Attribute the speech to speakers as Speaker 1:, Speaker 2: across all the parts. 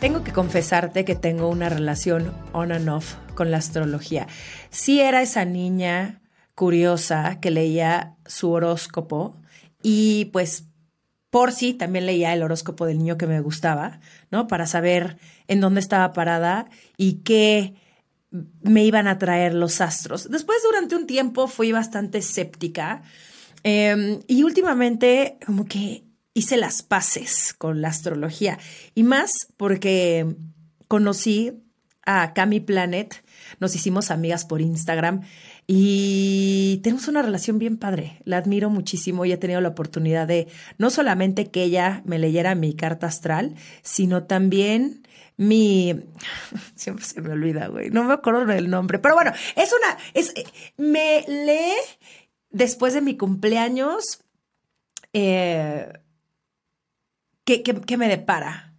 Speaker 1: Tengo que confesarte que tengo una relación on and off con la astrología. Sí era esa niña curiosa que leía su horóscopo y pues por sí también leía el horóscopo del niño que me gustaba, ¿no? Para saber en dónde estaba parada y qué me iban a traer los astros. Después, durante un tiempo, fui bastante escéptica em, y últimamente como que hice las paces con la astrología y más porque conocí a Cami Planet, nos hicimos amigas por Instagram y tenemos una relación bien padre. La admiro muchísimo y he tenido la oportunidad de no solamente que ella me leyera mi carta astral, sino también mi siempre se me olvida, güey. No me acuerdo del nombre, pero bueno, es una es me lee después de mi cumpleaños eh, ¿qué, me depara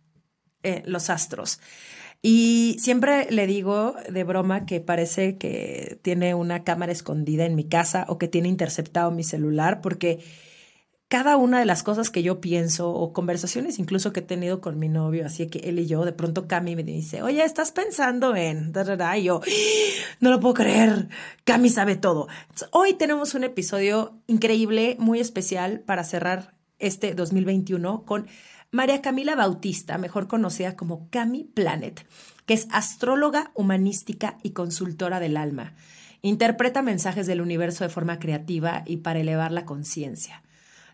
Speaker 1: eh, los astros? Y siempre le digo de broma que parece que tiene una cámara escondida en mi casa o que tiene interceptado mi celular, porque cada una de las cosas que yo pienso o conversaciones incluso que he tenido con mi novio, así que él y yo, de pronto Cami me dice, oye, estás pensando en... Y yo, no lo puedo creer, Cami sabe todo. hoy tenemos un episodio increíble, muy especial para cerrar este 2021 con María Camila Bautista, mejor conocida como Cami Planet, que es astróloga humanística y consultora del alma. Interpreta mensajes del universo de forma creativa y para elevar la conciencia.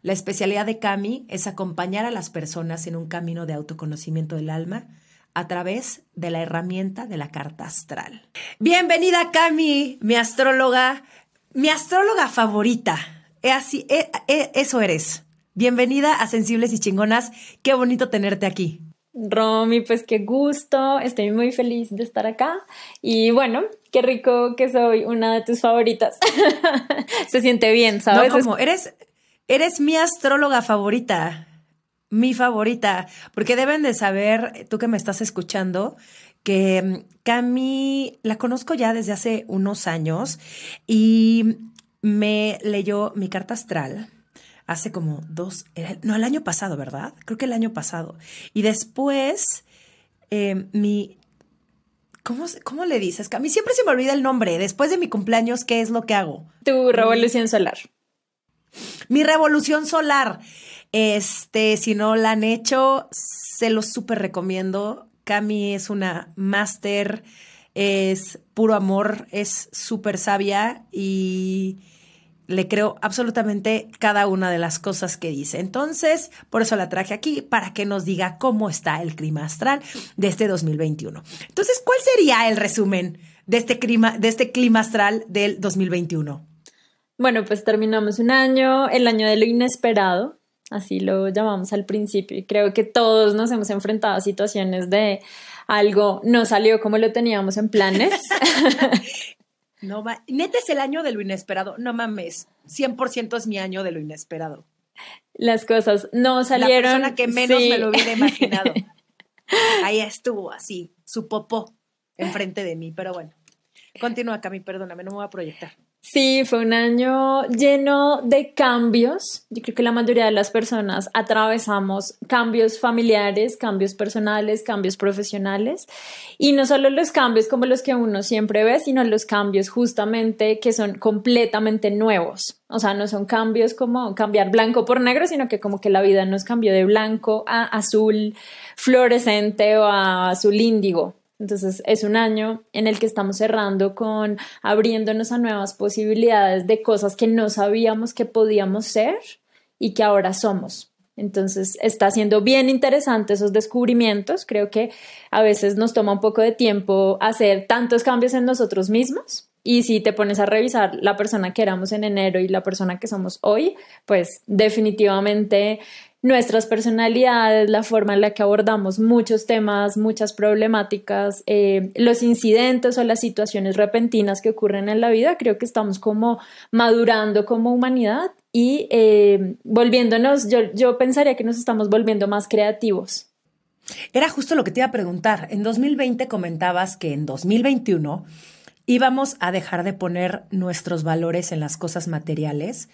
Speaker 1: La especialidad de Cami es acompañar a las personas en un camino de autoconocimiento del alma a través de la herramienta de la carta astral. Bienvenida Cami, mi astróloga, mi astróloga favorita. así, eso eres. Bienvenida a Sensibles y Chingonas. Qué bonito tenerte aquí.
Speaker 2: Romy, pues qué gusto, estoy muy feliz de estar acá y bueno, qué rico que soy una de tus favoritas. Se siente bien, ¿sabes?
Speaker 1: No, como eres, eres mi astróloga favorita, mi favorita, porque deben de saber, tú que me estás escuchando, que mm, Cami la conozco ya desde hace unos años y me leyó mi carta astral hace como dos, no, el año pasado, ¿verdad? Creo que el año pasado. Y después, eh, mi, ¿cómo, ¿cómo le dices? A mí siempre se me olvida el nombre. Después de mi cumpleaños, ¿qué es lo que hago?
Speaker 2: Tu revolución solar.
Speaker 1: Mi revolución solar. Este, si no la han hecho, se los súper recomiendo. Cami es una máster, es puro amor, es súper sabia y le creo absolutamente cada una de las cosas que dice. Entonces, por eso la traje aquí, para que nos diga cómo está el clima astral de este 2021. Entonces, ¿cuál sería el resumen de este clima, de este clima astral del 2021?
Speaker 2: Bueno, pues terminamos un año, el año de lo inesperado, así lo llamamos al principio, y creo que todos nos hemos enfrentado a situaciones de algo no salió como lo teníamos en planes.
Speaker 1: No va. Neta es el año de lo inesperado. No mames. 100% es mi año de lo inesperado.
Speaker 2: Las cosas no salieron. La
Speaker 1: persona que menos me lo hubiera imaginado. Ahí estuvo, así, su popó enfrente de mí. Pero bueno, continúa, Cami, perdóname, no me voy a proyectar.
Speaker 2: Sí, fue un año lleno de cambios. Yo creo que la mayoría de las personas atravesamos cambios familiares, cambios personales, cambios profesionales. Y no solo los cambios como los que uno siempre ve, sino los cambios justamente que son completamente nuevos. O sea, no son cambios como cambiar blanco por negro, sino que como que la vida nos cambió de blanco a azul fluorescente o a azul índigo. Entonces es un año en el que estamos cerrando con abriéndonos a nuevas posibilidades de cosas que no sabíamos que podíamos ser y que ahora somos. Entonces está siendo bien interesante esos descubrimientos. Creo que a veces nos toma un poco de tiempo hacer tantos cambios en nosotros mismos. Y si te pones a revisar la persona que éramos en enero y la persona que somos hoy, pues definitivamente nuestras personalidades, la forma en la que abordamos muchos temas, muchas problemáticas, eh, los incidentes o las situaciones repentinas que ocurren en la vida, creo que estamos como madurando como humanidad y eh, volviéndonos, yo, yo pensaría que nos estamos volviendo más creativos.
Speaker 1: Era justo lo que te iba a preguntar. En 2020 comentabas que en 2021 íbamos a dejar de poner nuestros valores en las cosas materiales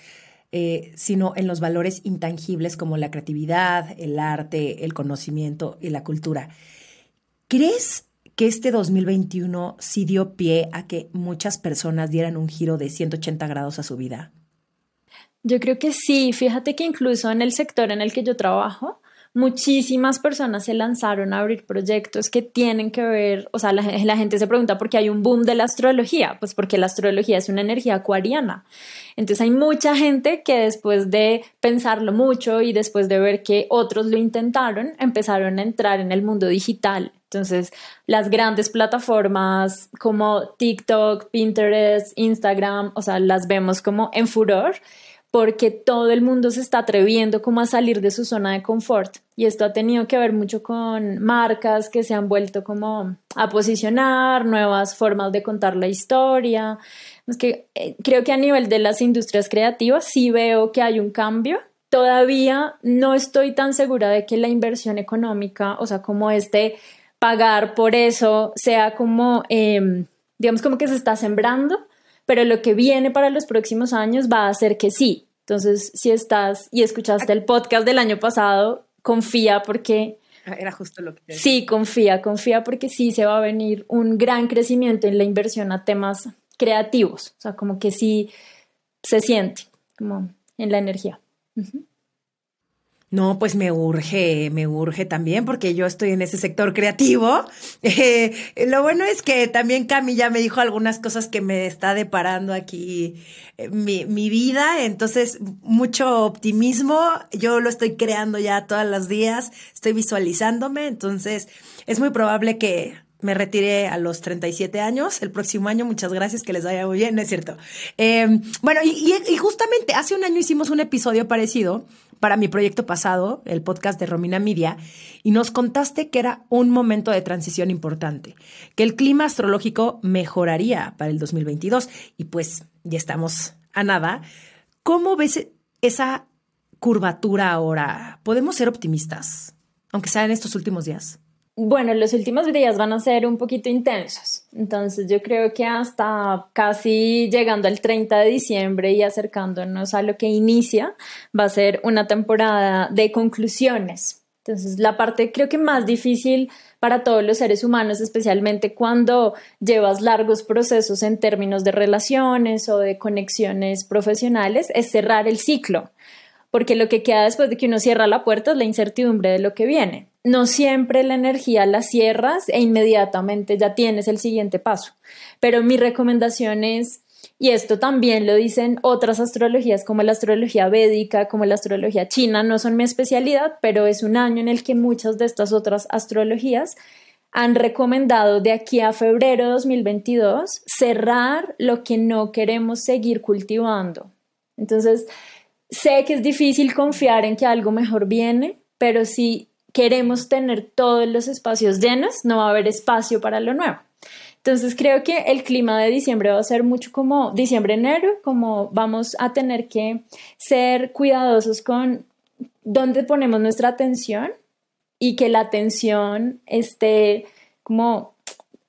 Speaker 1: eh, sino en los valores intangibles como la creatividad, el arte, el conocimiento y la cultura. ¿Crees que este 2021 sí dio pie a que muchas personas dieran un giro de 180 grados a su vida?
Speaker 2: Yo creo que sí. Fíjate que incluso en el sector en el que yo trabajo, muchísimas personas se lanzaron a abrir proyectos que tienen que ver, o sea, la, gente se pregunta por qué hay un boom de la astrología, pues porque la astrología es una energía acuariana. Entonces hay mucha gente que después de pensarlo mucho y después de ver que otros lo intentaron, empezaron a entrar en el mundo digital. Entonces, las grandes plataformas como TikTok, Pinterest, Instagram, o sea, las vemos como en furor porque todo el mundo se está atreviendo como a salir de su zona de confort y esto ha tenido que ver mucho con marcas que se han vuelto como a posicionar, nuevas formas de contar la historia. Es que eh, creo que a nivel de las industrias creativas sí veo que hay un cambio. Todavía no estoy tan segura de que la inversión económica, o sea, como este pagar por eso, sea como, em, digamos, como que se está sembrando, pero lo que viene para los próximos años va a ser que sí. Entonces, si estás y escuchaste el podcast del año pasado, confía porque...
Speaker 1: Ah, era justo lo que...
Speaker 2: Sí, confía, confía porque sí se va a venir un gran crecimiento en la inversión a temas creativos, o sea, como que sí se siente como en la energía.
Speaker 1: No, pues me urge, me urge también porque yo estoy en ese sector creativo. Eh, lo bueno es que también Cami ya me dijo algunas cosas que me está deparando aquí eh, mi, mi, vida, entonces mucho optimismo, yo lo estoy creando ya todos los días, estoy visualizándome, entonces es muy probable que me retire a los 37 años el próximo año. Muchas gracias, que les vaya muy bien, ¿no es cierto? Eh, bueno, y, y, justamente hace un año hicimos un episodio parecido para mi proyecto pasado, el podcast de Romina Media, y nos contaste que era un momento de transición importante, que el clima astrológico mejoraría para el 2022 y pues ya estamos a nada. ¿Cómo ves esa curvatura ahora? ¿Podemos ser optimistas, aunque sea en estos últimos días?
Speaker 2: Bueno, los últimos días van a ser un poquito intensos, entonces yo creo que hasta casi llegando al 30 de diciembre y acercándonos a lo que inicia, va a ser una temporada de conclusiones. Entonces, la parte creo que más difícil para todos los seres humanos, especialmente cuando llevas largos procesos en términos de relaciones o de conexiones profesionales, es cerrar el ciclo porque lo que queda después de que uno cierra la puerta es la incertidumbre de lo que viene. No siempre la energía la cierras e inmediatamente ya tienes el siguiente paso, pero mi recomendación es, y esto también lo dicen otras astrologías como la astrología védica, como la astrología china, no son mi especialidad, pero es un año en el que muchas de estas otras astrologías han recomendado de aquí a febrero de 2022 cerrar lo que no queremos seguir cultivando. Entonces, Sé que es difícil confiar en que algo mejor viene, pero si queremos tener todos los espacios llenos, no va a haber espacio para lo nuevo. Entonces creo que el clima de diciembre va a ser mucho como diciembre-enero, como vamos a tener que ser cuidadosos con dónde ponemos nuestra atención y que la atención esté como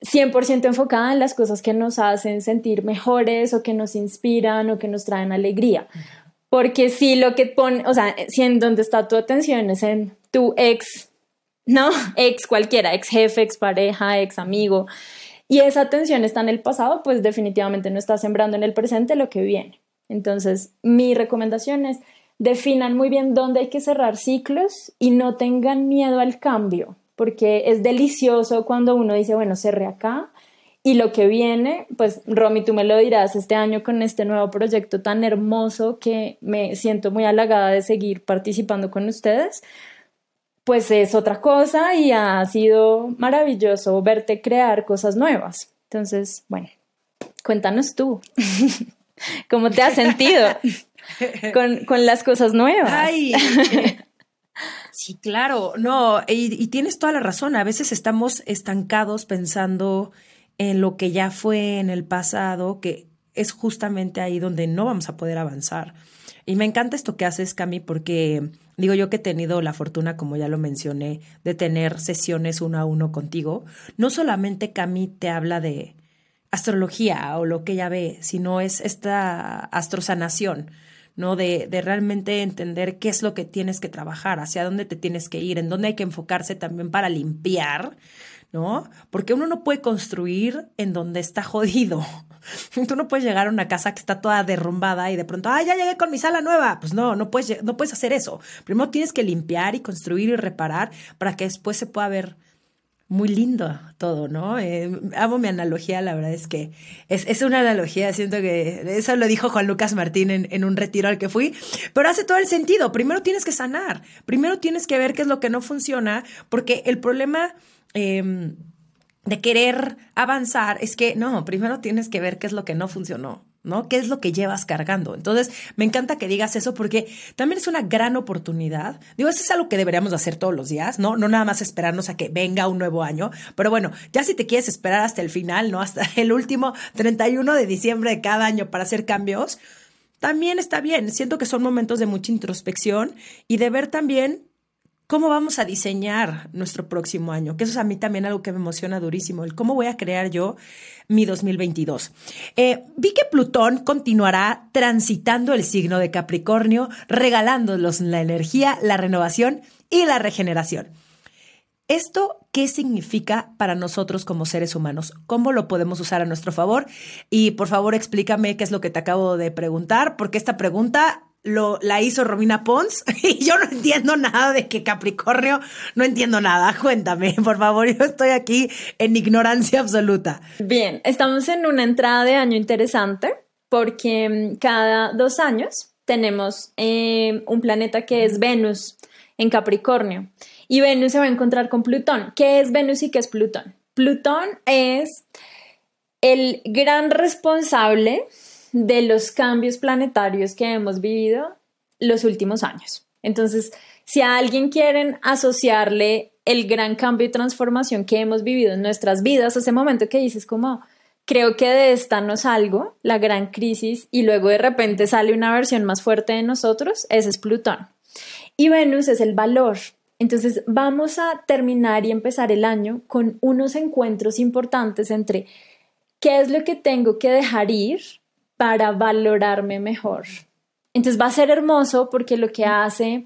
Speaker 2: 100% enfocada en las cosas que nos hacen sentir mejores o que nos inspiran o que nos traen alegría. Porque si lo que pone, o sea, si en donde está tu atención es en tu ex, ¿no? Ex cualquiera, ex jefe, ex pareja, ex amigo, y esa atención está en el pasado, pues definitivamente no está sembrando en el presente lo que viene. Entonces, mi recomendación es definan muy bien dónde hay que cerrar ciclos y no tengan miedo al cambio, porque es delicioso cuando uno dice, bueno, cerré acá, y lo que viene, pues Romy, tú me lo dirás este año con este nuevo proyecto tan hermoso que me siento muy halagada de seguir participando con ustedes, pues es otra cosa y ha sido maravilloso verte crear cosas nuevas. Entonces, bueno, cuéntanos tú, ¿cómo te has sentido con, con las cosas nuevas?
Speaker 1: Ay, Sí, claro, no, y, tienes toda la razón. A veces estamos estancados pensando en lo que ya fue en el pasado, que es justamente ahí donde no vamos a poder avanzar. Y me encanta esto que haces, Cami, porque digo yo que he tenido la fortuna, como ya lo mencioné, de tener sesiones uno a uno contigo. No solamente Cami te habla de astrología o lo que ella ve, sino es esta astrosanación ¿no? De, de, realmente entender qué es lo que tienes que trabajar, hacia dónde te tienes que ir, en dónde hay que enfocarse también para limpiar, ¿no? Porque uno no puede construir en donde está jodido. Tú no puedes llegar a una casa que está toda derrumbada y de pronto, ah, ya llegué con mi sala nueva. Pues no, no puedes, no puedes hacer eso. Primero tienes que limpiar y construir y reparar para que después se pueda ver muy lindo todo, ¿no? Eh, amo mi analogía, la verdad es que es, es, una analogía, siento que eso lo dijo Juan Lucas Martín en, en, un retiro al que fui, pero hace todo el sentido. Primero tienes que sanar, primero tienes que ver qué es lo que no funciona, porque el problema... Em, de querer avanzar es que no, primero tienes que ver qué es lo que no funcionó. ¿No? ¿Qué es lo que llevas cargando? Entonces, me encanta que digas eso porque también es una gran oportunidad. Digo, eso es algo que deberíamos hacer todos los días, ¿no? No nada más esperarnos a que venga un nuevo año, pero bueno, ya si te quieres esperar hasta el final, ¿no? Hasta el último 31 de diciembre de cada año para hacer cambios, también está bien. Siento que son momentos de mucha introspección y de ver también cómo vamos a diseñar nuestro próximo año, que eso es a mí también algo que me emociona durísimo, el cómo voy a crear yo mi 2022. Eh, vi que Plutón continuará transitando el signo de Capricornio, regalándonos la energía, la renovación y la regeneración. ¿Esto qué significa para nosotros como seres humanos? ¿Cómo lo podemos usar a nuestro favor? Y por favor explícame qué es lo que te acabo de preguntar, porque esta pregunta lo, la hizo Romina Pons y yo no entiendo nada de que Capricornio, no entiendo nada. Cuéntame, por favor, yo estoy aquí en ignorancia absoluta.
Speaker 2: Bien, estamos en una entrada de año interesante porque mm, cada dos años tenemos eh, un planeta que es Venus en Capricornio y Venus se va a encontrar con Plutón. ¿Qué es Venus y qué es Plutón? Plutón es el gran responsable de los cambios planetarios que hemos vivido los últimos años. Entonces, si a alguien quieren asociarle el gran cambio y transformación que hemos vivido en nuestras vidas, ese momento que dices como, creo que de esta no salgo, la gran crisis, y luego de repente sale una versión más fuerte de nosotros, ese es Plutón. Y Venus es el valor. Entonces vamos a terminar y empezar el año con unos encuentros importantes entre qué es lo que tengo que dejar ir para valorarme mejor. Entonces va a ser hermoso porque lo que hace,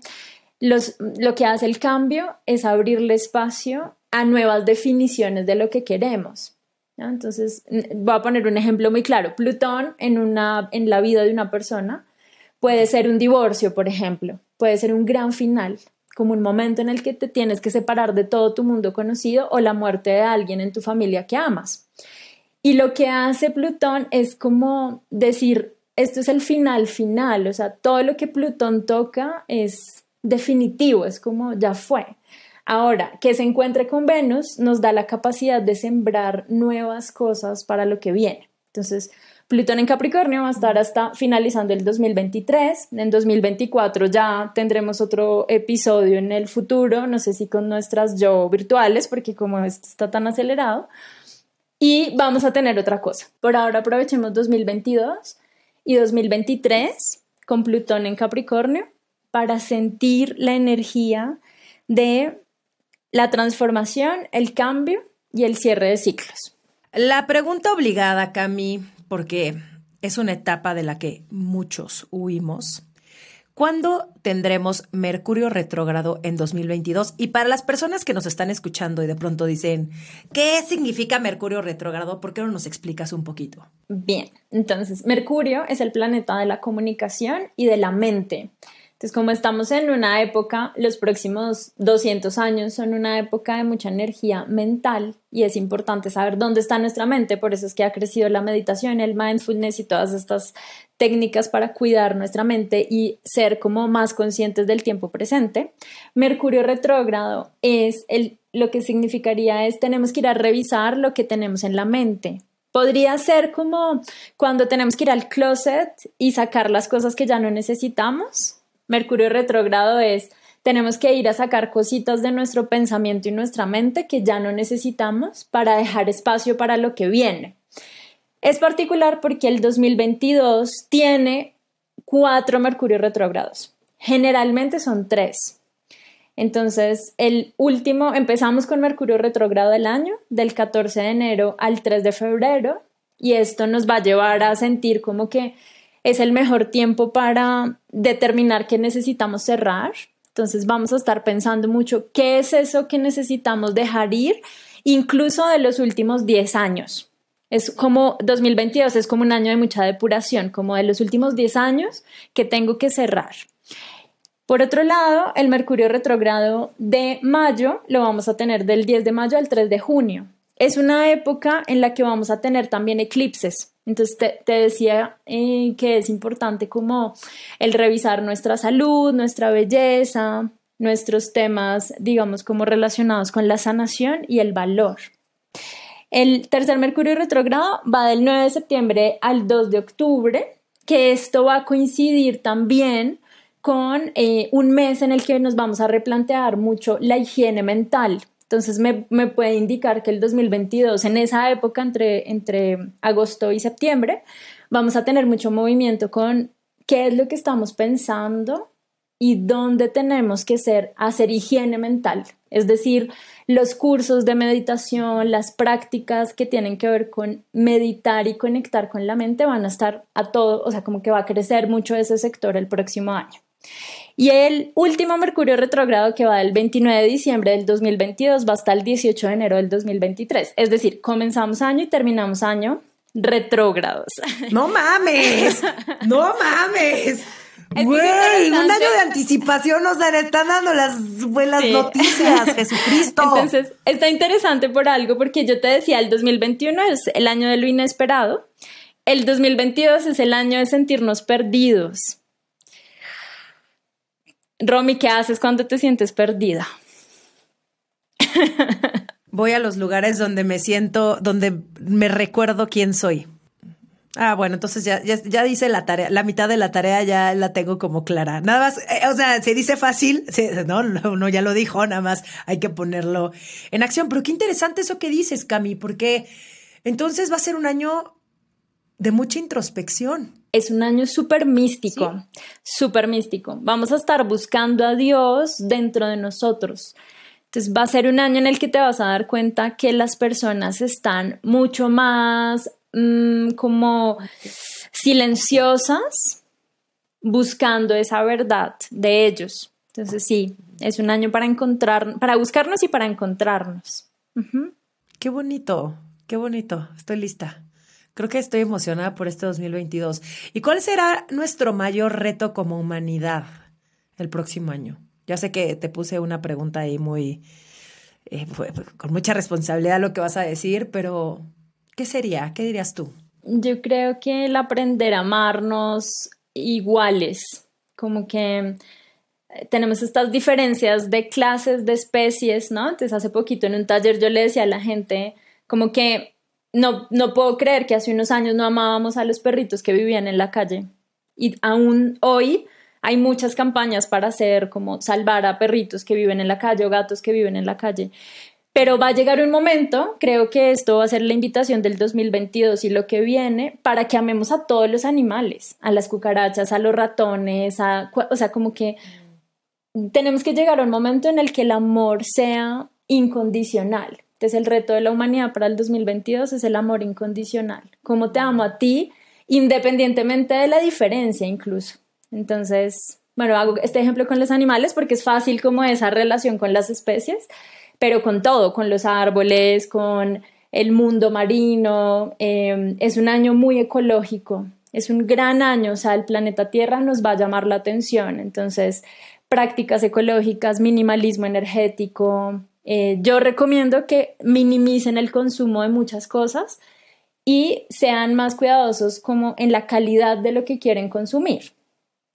Speaker 2: lo que hace el cambio es abrirle espacio a nuevas definiciones de lo que queremos. Entonces, voy a poner un ejemplo muy claro. Plutón en, una, en la vida de una persona puede ser un divorcio, por ejemplo, puede ser un gran final, como un momento en el que te tienes que separar de todo tu mundo conocido o la muerte de alguien en tu familia que amas. Y lo que hace Plutón es como decir, esto es el final final, o sea, todo lo que Plutón toca es definitivo, es como ya fue. Ahora, que se encuentre con Venus nos da la capacidad de sembrar nuevas cosas para lo que viene. Entonces, Plutón en Capricornio va a estar hasta finalizando el 2023. En 2024 ya tendremos otro episodio en el futuro, no sé si con nuestras yo virtuales, porque como esto está tan acelerado, y vamos a tener otra cosa. Por ahora aprovechemos 2022 y 2023 con Plutón en Capricornio para sentir la energía de la transformación, el cambio y el cierre de ciclos.
Speaker 1: La pregunta obligada, Cami, porque es una etapa de la que muchos huimos, ¿Cuándo tendremos Mercurio retrógrado en 2022? Y para las personas que nos están escuchando y de pronto dicen, ¿qué significa Mercurio retrógrado? ¿Por qué no nos explicas un poquito?
Speaker 2: Bien, entonces Mercurio es el planeta de la comunicación y de la mente. Entonces, como estamos en una época, los próximos 200 años son una época de mucha energía mental y es importante saber dónde está nuestra mente, por eso es que ha crecido la meditación, el mindfulness y todas estas técnicas para cuidar nuestra mente y ser como más conscientes del tiempo presente. Mercurio retrógrado es el, lo que significaría es tenemos que ir a revisar lo que tenemos en la mente, Podría ser como cuando tenemos que ir al closet y sacar las cosas que ya no necesitamos, Mercurio retrógrado es tenemos que ir a sacar cositas de nuestro pensamiento y nuestra mente que ya no necesitamos para dejar espacio para lo que viene. Es particular porque el 2022 tiene cuatro Mercurio retrógrados. Generalmente son tres. Entonces, el último, empezamos con Mercurio retrógrado del año, del 14 de enero al 3 de febrero, y esto nos va a llevar a sentir como que es el mejor tiempo para determinar qué necesitamos cerrar. Entonces, vamos a estar pensando mucho qué es eso que necesitamos dejar ir, incluso de los últimos 10 años. Es como 2022, es como un año de mucha depuración, como de los últimos 10 años que tengo que cerrar. Por otro lado, el Mercurio retrógrado de mayo lo vamos a tener del 10 de mayo al 3 de junio. Es una época en la que vamos a tener también eclipses. Entonces te, decía eh, que es importante como el revisar nuestra salud, nuestra belleza, nuestros temas, digamos, como relacionados con la sanación y el valor. El tercer Mercurio retrógrado va del 9 de septiembre al 2 de octubre, que esto va a coincidir también con eh, un mes en el que nos vamos a replantear mucho la higiene mental. Entonces me, puede indicar que el 2022, en esa época entre, entre agosto y septiembre, vamos a tener mucho movimiento con qué es lo que estamos pensando y dónde tenemos que ser, hacer higiene mental. Es decir, los cursos de meditación, las prácticas que tienen que ver con meditar y conectar con la mente van a estar a todo, o sea, como que va a crecer mucho ese sector el próximo año. Y el último Mercurio retrógrado que va del 29 de diciembre del 2022 va hasta el 18 de enero del 2023. Es decir, comenzamos año y terminamos año retrógrados.
Speaker 1: No mames, no mames. Güey, un año de anticipación nos están dando las buenas noticias, Jesucristo.
Speaker 2: Entonces, está interesante por algo, porque yo te decía, el 2021 es el año de lo inesperado, el 2022 es el año de sentirnos perdidos. Romy, ¿qué haces cuando te sientes perdida?
Speaker 1: Voy a los lugares donde me siento, donde me recuerdo quién soy. Ah, bueno, entonces ya, ya, dice la tarea, la mitad de la tarea ya la tengo como clara. Nada más, eh, o sea, se dice fácil, no, no, no, ya lo dijo, nada más hay que ponerlo en acción. Pero qué interesante eso que dices, Cami, porque entonces va a ser un año de mucha introspección.
Speaker 2: Es un año súper místico, súper místico. Vamos a estar buscando a Dios dentro de nosotros. Entonces va a ser un año en el que te vas a dar cuenta que las personas están mucho más mm, como silenciosas buscando esa verdad de ellos. Entonces sí, es un año para encontrar, para buscarnos y para encontrarnos.
Speaker 1: Qué bonito, qué bonito. Estoy lista. Creo que estoy emocionada por este 2022. ¿Y cuál será nuestro mayor reto como humanidad el próximo año? Ya sé que te puse una pregunta ahí muy, eh, con mucha responsabilidad lo que vas a decir, pero ¿qué sería? ¿Qué dirías tú?
Speaker 2: Yo creo que el aprender a amarnos iguales, como que eh, tenemos estas diferencias de clases, de especies, ¿no? Entonces hace poquito en un taller yo le decía a la gente como que no, no puedo creer que hace unos años no amábamos a los perritos que vivían en la calle. Y aún hoy hay muchas campañas para hacer como salvar a perritos que viven en la calle o gatos que viven en la calle. Pero va a llegar un momento, creo que esto va a ser la invitación del 2022 y lo que viene, para que amemos a todos los animales, a las cucarachas, a los ratones, a, o sea, como que tenemos que llegar a un momento en el que el amor sea incondicional entonces el reto de la humanidad para el 2022 es el amor incondicional. Cómo te amo a ti, independientemente de la diferencia incluso. Entonces, bueno, hago este ejemplo con los animales porque es fácil como esa relación con las especies, pero con todo, con los árboles, con el mundo marino. Em, es un año muy ecológico, es un gran año, o sea, el planeta Tierra nos va a llamar la atención. Entonces, prácticas ecológicas, minimalismo energético, eh, yo recomiendo que minimicen el consumo de muchas cosas y sean más cuidadosos como en la calidad de lo que quieren consumir.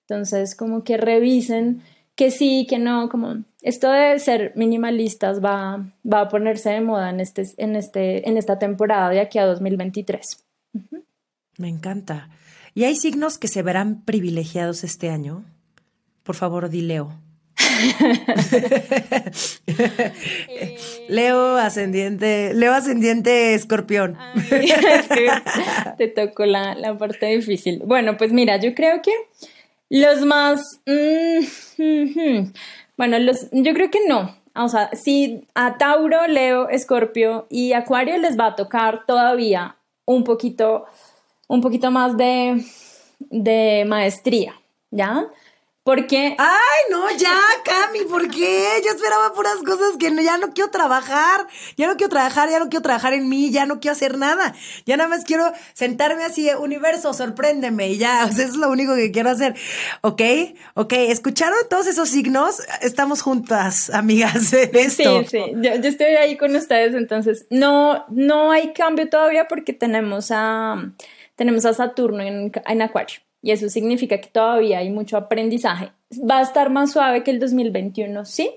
Speaker 2: Entonces, como que revisen que sí, que no, como esto de ser minimalistas va, va a ponerse de moda en, este, en, este, en esta temporada de aquí a 2023.
Speaker 1: Me encanta. ¿Y hay signos que se verán privilegiados este año? Por favor, Dileo. Leo ascendiente, Leo ascendiente escorpión.
Speaker 2: te tocó la, parte difícil. Bueno, pues mira, yo creo que los más... Mm, bueno, los, yo creo que no. O sea, si a Tauro, Leo, Escorpio y Acuario les va a tocar todavía un poquito, un poquito más de, de maestría, ¿ya? Porque.
Speaker 1: ¡Ay, no, ya, Cami! ¿Por qué? Yo esperaba puras cosas que ya no quiero trabajar. Ya no quiero trabajar, ya no quiero trabajar en mí, ya no quiero hacer nada. Ya nada más quiero sentarme así, universo, sorpréndeme y ya. O sea, eso es lo único que quiero hacer. ¿Ok? ¿Ok? ¿Escucharon todos esos signos? Estamos juntas, amigas, en esto.
Speaker 2: Sí, sí. Yo, estoy ahí con ustedes, entonces no, no hay cambio todavía porque tenemos a, tenemos a Saturno en, en Acuario y eso significa que todavía hay mucho aprendizaje. Va a estar más suave que el 2021, sí.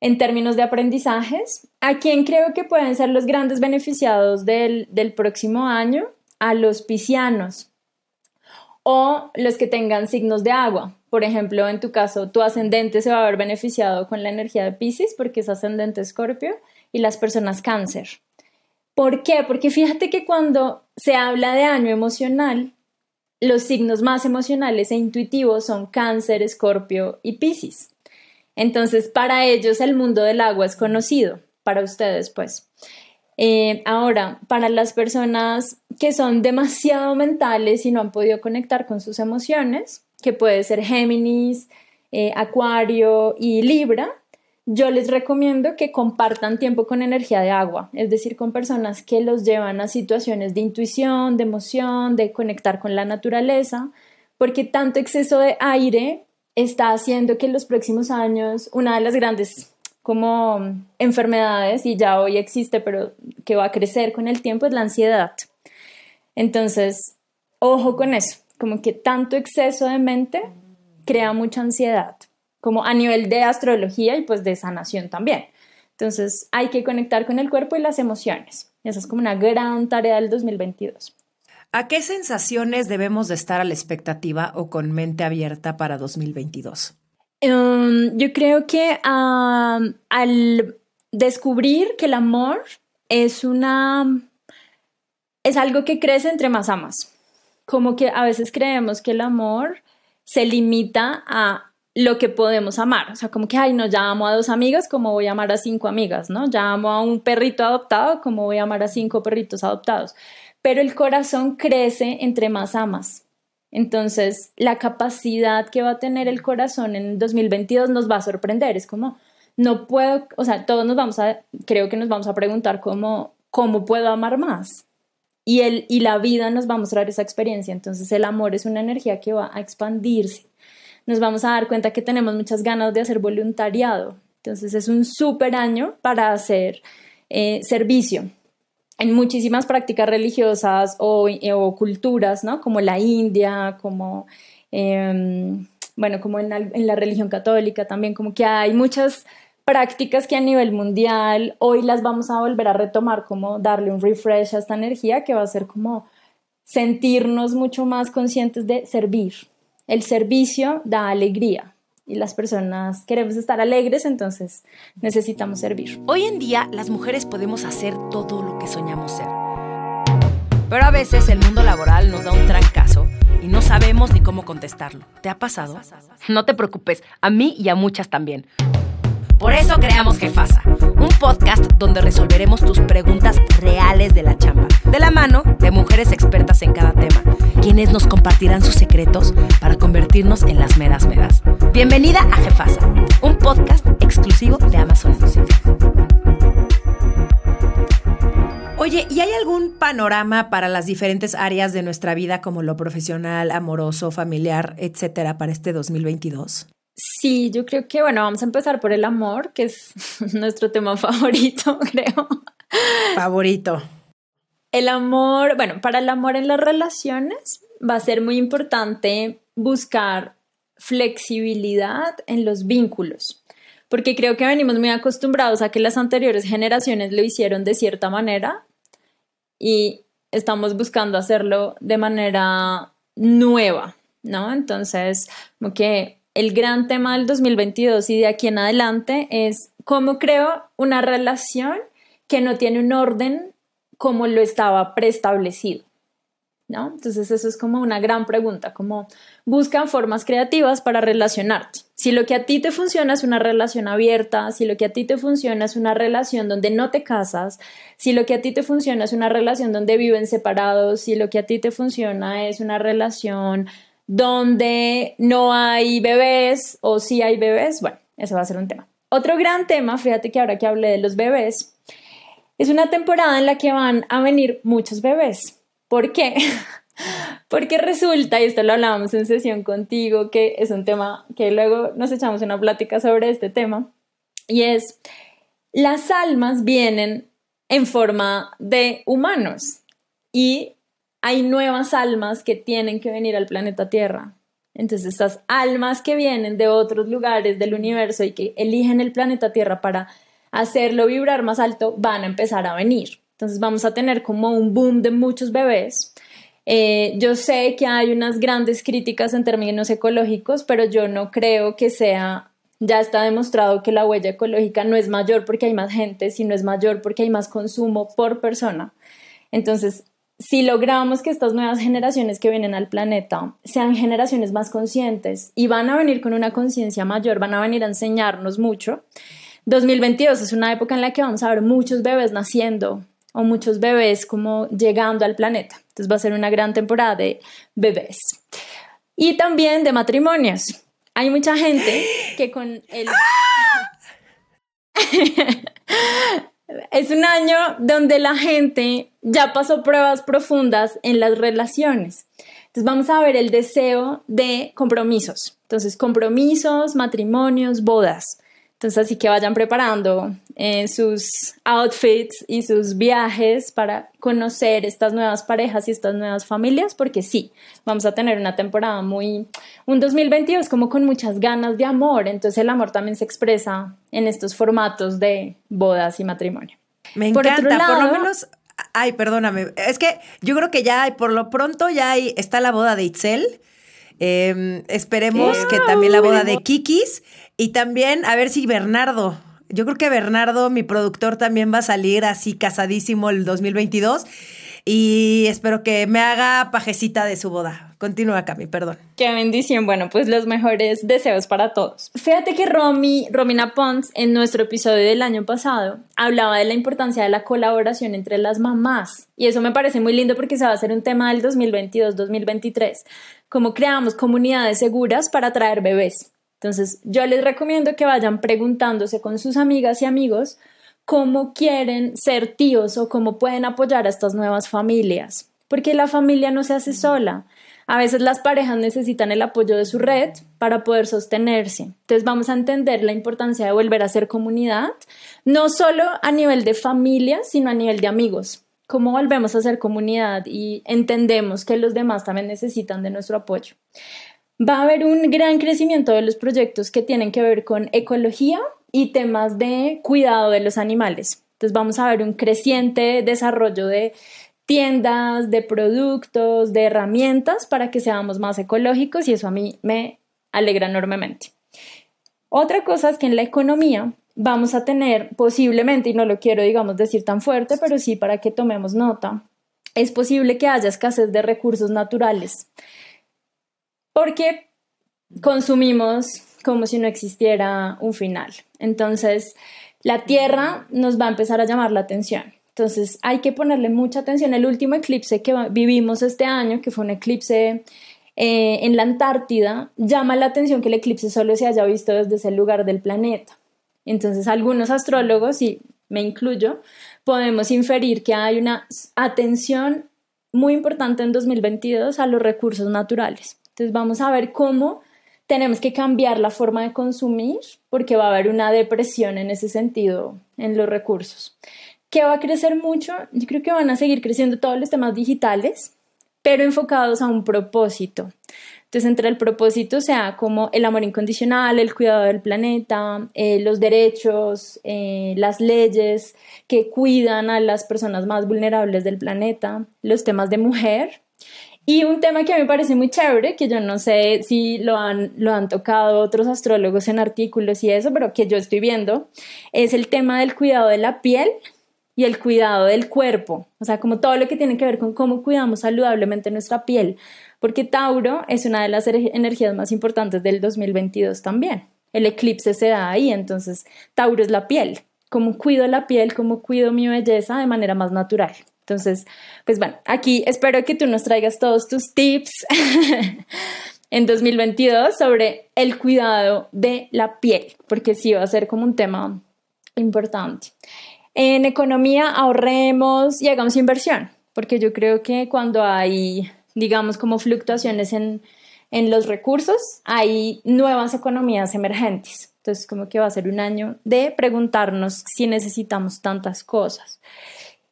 Speaker 2: En términos de aprendizajes, ¿a quién creo que pueden ser los grandes beneficiados del, del próximo año? A los piscianos o los que tengan signos de agua. Por ejemplo, en tu caso, tu ascendente se va a ver beneficiado con la energía de Pisces porque es ascendente Escorpio y las personas cáncer. ¿Por qué? Porque fíjate que cuando se habla de año emocional, los signos más emocionales e intuitivos son cáncer, escorpio y piscis. Entonces, para ellos el mundo del agua es conocido, para ustedes pues. Eh, ahora, para las personas que son demasiado mentales y no han podido conectar con sus emociones, que puede ser Géminis, eh, Acuario y Libra, yo les recomiendo que compartan tiempo con energía de agua, es decir, con personas que los llevan a situaciones de intuición, de emoción, de conectar con la naturaleza, porque tanto exceso de aire está haciendo que en los próximos años una de las grandes como enfermedades, y ya hoy existe, pero que va a crecer con el tiempo, es la ansiedad. Entonces, ojo con eso, como que tanto exceso de mente crea mucha ansiedad como a nivel de astrología y pues de sanación también. Entonces hay que conectar con el cuerpo y las emociones. Esa es como una gran tarea del 2022.
Speaker 1: ¿A qué sensaciones debemos de estar a la expectativa o con mente abierta para 2022?
Speaker 2: Um, yo creo que al descubrir que el amor es una es algo que crece entre más amas. Como que a veces creemos que el amor se limita a lo que podemos amar. O sea, como que, ay, no, ya amo a dos amigas, como voy a amar a cinco amigas, ¿no? Ya amo a un perrito adoptado, como voy a amar a cinco perritos adoptados. Pero el corazón crece entre más amas. Entonces, la capacidad que va a tener el corazón en 2022 nos va a sorprender. Es como, no puedo, o sea, todos nos vamos a, creo que nos vamos a preguntar cómo, cómo puedo amar más. Y, el, y la vida nos va a mostrar esa experiencia. Entonces, el amor es una energía que va a expandirse nos vamos a dar cuenta que tenemos muchas ganas de hacer voluntariado. Entonces es un súper año para hacer eh, servicio en muchísimas prácticas religiosas o, o, culturas, ¿no? Como la India, como, em, bueno, como la, en la religión católica también, como que hay muchas prácticas que a nivel mundial hoy las vamos a volver a retomar, como darle un refresh a esta energía que va a ser como sentirnos mucho más conscientes de servir, el servicio da alegría y las personas queremos estar alegres, entonces necesitamos servir.
Speaker 1: Hoy en día las mujeres podemos hacer todo lo que soñamos ser. Pero a veces el mundo laboral nos da un trancazo y no sabemos ni cómo contestarlo. ¿Te ha pasado? No te preocupes, a mí y a muchas también. Por eso creamos Jefasa, un podcast donde resolveremos tus preguntas reales de la chamba, de la mano de mujeres expertas en cada tema, quienes nos compartirán sus secretos para convertirnos en las meras meras. Bienvenida a Jefasa, un podcast exclusivo de Amazon Music. Oye, ¿y hay algún panorama para las diferentes áreas de nuestra vida como lo profesional, amoroso, familiar, etcétera, para este 2022?
Speaker 2: Sí, yo creo que, bueno, vamos a empezar por el amor, que es nuestro tema favorito, creo.
Speaker 1: Favorito.
Speaker 2: El amor, bueno, para el amor en las relaciones va a ser muy importante buscar flexibilidad en los vínculos, porque creo que venimos muy acostumbrados a que las anteriores generaciones lo hicieron de cierta manera y estamos buscando hacerlo de manera nueva, ¿no? Entonces, como que el gran tema del 2022 y de aquí en adelante es cómo creo una relación que no tiene un orden como lo estaba preestablecido. ¿No? Entonces eso es como una gran pregunta, como buscan formas creativas para relacionarte. Si lo que a ti te funciona es una relación abierta, si lo que a ti te funciona es una relación donde no te casas, si lo que a ti te funciona es una relación donde viven separados, si lo que a ti te funciona es una relación donde no hay bebés o si hay bebés, bueno, ese va a ser un tema. Otro gran tema, fíjate que ahora que hablé de los bebés, es una temporada en la que van a venir muchos bebés. ¿Por qué? Porque resulta, y esto lo hablábamos en sesión contigo, que es un tema que luego nos echamos una plática sobre este tema, y es, las almas vienen en forma de humanos y hay nuevas almas que tienen que venir al planeta Tierra. Entonces, estas almas que vienen de otros lugares del universo y que eligen el planeta Tierra para hacerlo vibrar más alto, van a empezar a venir. Entonces vamos a tener como un boom de muchos bebés. Eh, yo sé que hay unas grandes críticas en términos ecológicos, pero yo no creo que sea, ya está demostrado que la huella ecológica no es mayor porque hay más gente, sino es mayor porque hay más consumo por persona. Entonces, si logramos que estas nuevas generaciones que vienen al planeta sean generaciones más conscientes y van a venir con una conciencia mayor, van a venir a enseñarnos mucho, 2022 es una época en la que vamos a ver muchos bebés naciendo o muchos bebés como llegando al planeta. Entonces va a ser una gran temporada de bebés. Y también de matrimonios. Hay mucha gente que con el... es un año donde la gente ya pasó pruebas profundas en las relaciones. Entonces vamos a ver el deseo de compromisos. Entonces, compromisos, matrimonios, bodas. Entonces, así que vayan preparando eh, sus outfits y sus viajes para conocer estas nuevas parejas y estas nuevas familias, porque sí, vamos a tener una temporada muy, un 2022 como con muchas ganas de amor, entonces el amor también se expresa en estos formatos de bodas y matrimonio.
Speaker 1: Me encanta, por, lo menos Ay, perdóname. Es que yo creo que ya, por lo pronto, ya hay, está la boda de Itzel. Em, esperemos que también la boda de Kikis. Y también a ver si Bernardo, yo creo que Bernardo, mi productor, también va a salir así casadísimo el 2022. Y espero que me haga pajecita de su boda. Continúa, Cami, perdón.
Speaker 2: Qué bendición. Bueno, pues los mejores deseos para todos. Fíjate que Romy, Romina Pons, en nuestro episodio del año pasado, hablaba de la importancia de la colaboración entre las mamás. Y eso me parece muy lindo porque se va a hacer un tema del 2022-2023. Cómo creamos comunidades seguras para traer bebés. Entonces, yo les recomiendo que vayan preguntándose con sus amigas y amigos cómo quieren ser tíos o cómo pueden apoyar a estas nuevas familias, porque la familia no se hace sola. A veces las parejas necesitan el apoyo de su red para poder sostenerse. Entonces vamos a entender la importancia de volver a ser comunidad, no solo a nivel de familia, sino a nivel de amigos. Cómo volvemos a ser comunidad y entendemos que los demás también necesitan de nuestro apoyo va a haber un gran crecimiento de los proyectos que tienen que ver con ecología y temas de cuidado de los animales. Entonces vamos a ver un creciente desarrollo de tiendas, de productos, de herramientas para que seamos más ecológicos y eso a mí me alegra enormemente. Otra cosa es que en la economía vamos a tener posiblemente, y no lo quiero digamos decir tan fuerte, pero sí para que tomemos nota, es posible que haya escasez de recursos naturales porque consumimos como si no existiera un final. Entonces, la Tierra nos va a empezar a llamar la atención. Entonces, hay que ponerle mucha atención. El último eclipse que vivimos este año, que fue un eclipse eh, en la Antártida, llama la atención que el eclipse solo se haya visto desde ese lugar del planeta. Entonces, algunos astrólogos, y me incluyo, podemos inferir que hay una atención muy importante en 2022 a los recursos naturales. Entonces vamos a ver cómo tenemos que cambiar la forma de consumir porque va a haber una depresión en ese sentido en los recursos. ¿Qué va a crecer mucho? Yo creo que van a seguir creciendo todos los temas digitales, pero enfocados a un propósito. Entonces, entre el propósito sea como el amor incondicional, el cuidado del planeta, eh, los derechos, eh, las leyes que cuidan a las personas más vulnerables del planeta, los temas de mujer, Y un tema que a mí me parece muy chévere, que yo no sé si lo han, lo han tocado otros astrólogos en artículos y eso, pero que yo estoy viendo, es el tema del cuidado de la piel y el cuidado del cuerpo, o sea, como todo lo que tiene que ver con cómo cuidamos saludablemente nuestra piel, porque Tauro es una de las energías más importantes del 2022 también. El eclipse se da ahí, entonces Tauro es la piel, cómo cuido la piel, cómo cuido mi belleza de manera más natural. Entonces, pues bueno, aquí espero que tú nos traigas todos tus tips en 2022 sobre el cuidado de la piel, porque sí va a ser como un tema importante. En economía ahorremos y hagamos inversión, porque yo creo que cuando hay, digamos, como fluctuaciones en, en los recursos, hay nuevas economías emergentes. Entonces, como que va a ser un año de preguntarnos si necesitamos tantas cosas.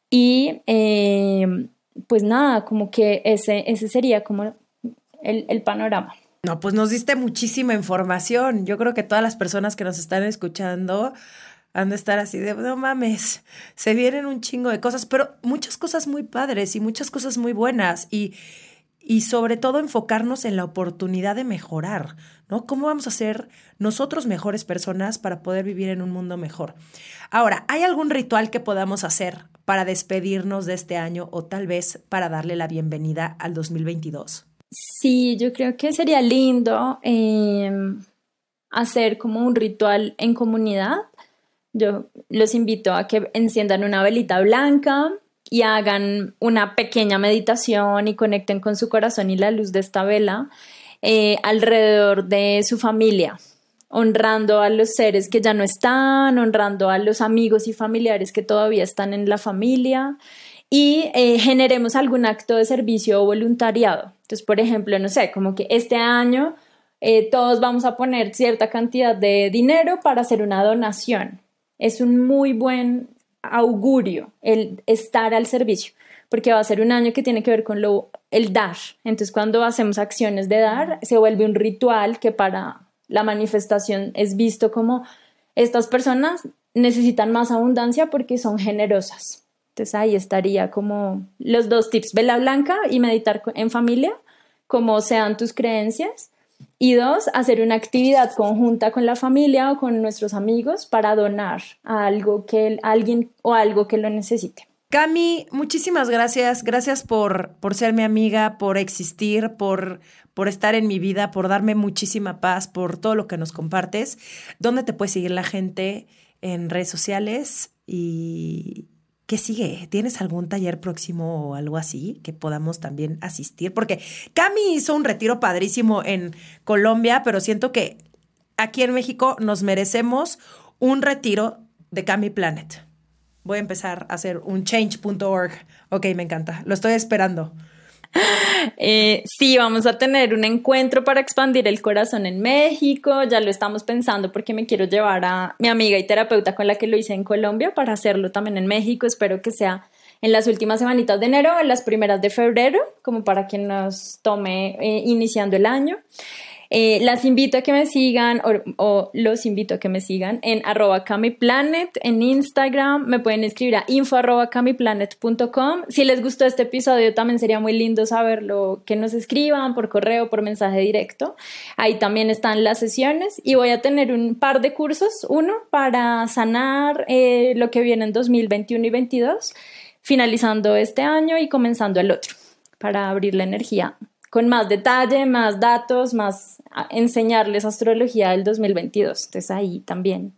Speaker 2: Y eh, pues nada, como que ese, ese sería como el, el panorama.
Speaker 1: No, pues nos diste muchísima información. Yo creo que todas las personas que nos están escuchando han de estar así de, no mames, se vienen un chingo de cosas, pero muchas cosas muy padres y muchas cosas muy buenas y, y sobre todo enfocarnos en la oportunidad de mejorar, ¿no? ¿Cómo vamos a ser nosotros mejores personas para poder vivir en un mundo mejor? Ahora, ¿hay algún ritual que podamos hacer para despedirnos de este año o tal vez para darle la bienvenida al 2022?
Speaker 2: Sí, yo creo que sería lindo em, hacer como un ritual en comunidad. Yo los invito a que enciendan una velita blanca y hagan una pequeña meditación y conecten con su corazón y la luz de esta vela eh, alrededor de su familia honrando a los seres que ya no están, honrando a los amigos y familiares que todavía están en la familia y eh, generemos algún acto de servicio o voluntariado. Entonces, por ejemplo, no sé, como que este año eh, todos vamos a poner cierta cantidad de dinero para hacer una donación. Es un muy buen augurio el estar al servicio, porque va a ser un año que tiene que ver con lo, el dar. Entonces, cuando hacemos acciones de dar, se vuelve un ritual que para la manifestación es visto como estas personas necesitan más abundancia porque son generosas. Entonces ahí estaría como los dos tips, vela blanca y meditar en familia, como sean tus creencias. Y dos, hacer una actividad conjunta con la familia o con nuestros amigos para donar a algo que alguien o algo que lo necesite.
Speaker 1: Cami, muchísimas gracias. Gracias por, por ser mi amiga, por existir, por, por estar en mi vida, por darme muchísima paz, por todo lo que nos compartes. ¿Dónde te puede seguir la gente en redes sociales? ¿Y qué sigue? ¿Tienes algún taller próximo o algo así que podamos también asistir? Porque Cami hizo un retiro padrísimo en Colombia, pero siento que aquí en México nos merecemos un retiro de Cami Planet voy a empezar a hacer un change.org. Ok, me encanta. Lo estoy esperando.
Speaker 2: Eh, sí, vamos a tener un encuentro para expandir el corazón en México. Ya lo estamos pensando porque me quiero llevar a mi amiga y terapeuta con la que lo hice en Colombia para hacerlo también en México. Espero que sea en las últimas semanitas de enero o en las primeras de febrero, como para que nos tome eh, iniciando el año. Eh, las invito a que me sigan o, los invito a que me sigan en arroba camiplanet en Instagram. Me pueden escribir a info arroba camiplanet.com. Si les gustó este episodio, también sería muy lindo saberlo, que nos escriban por correo, por mensaje directo. Ahí también están las sesiones y voy a tener un par de cursos. Uno para sanar eh, lo que viene en 2021 y 2022, finalizando este año y comenzando el otro, para abrir la energía con más detalle, más datos, más enseñarles astrología del 2022. Entonces ahí también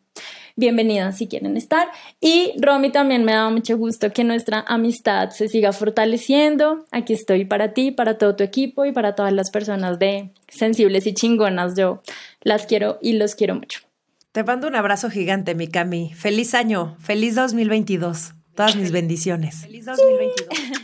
Speaker 2: bienvenidas si quieren estar. Y Romy también me da mucho gusto que nuestra amistad se siga fortaleciendo. Aquí estoy para ti, para todo tu equipo y para todas las personas de sensibles y chingonas. Yo las quiero y los quiero mucho.
Speaker 1: Te mando un abrazo gigante, mi Cami. Feliz año, feliz 2022. Todas mis bendiciones. Feliz 2022.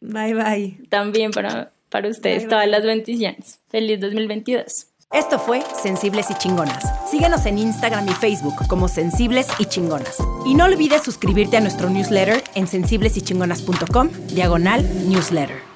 Speaker 1: Bye bye.
Speaker 2: También para para ustedes todas las bendiciones. Feliz 2022.
Speaker 1: Esto fue Sensibles y Chingonas. Síguenos en Instagram y Facebook como Sensibles y Chingonas. Y no olvides suscribirte a nuestro newsletter en sensiblesychingonas.com, diagonal newsletter.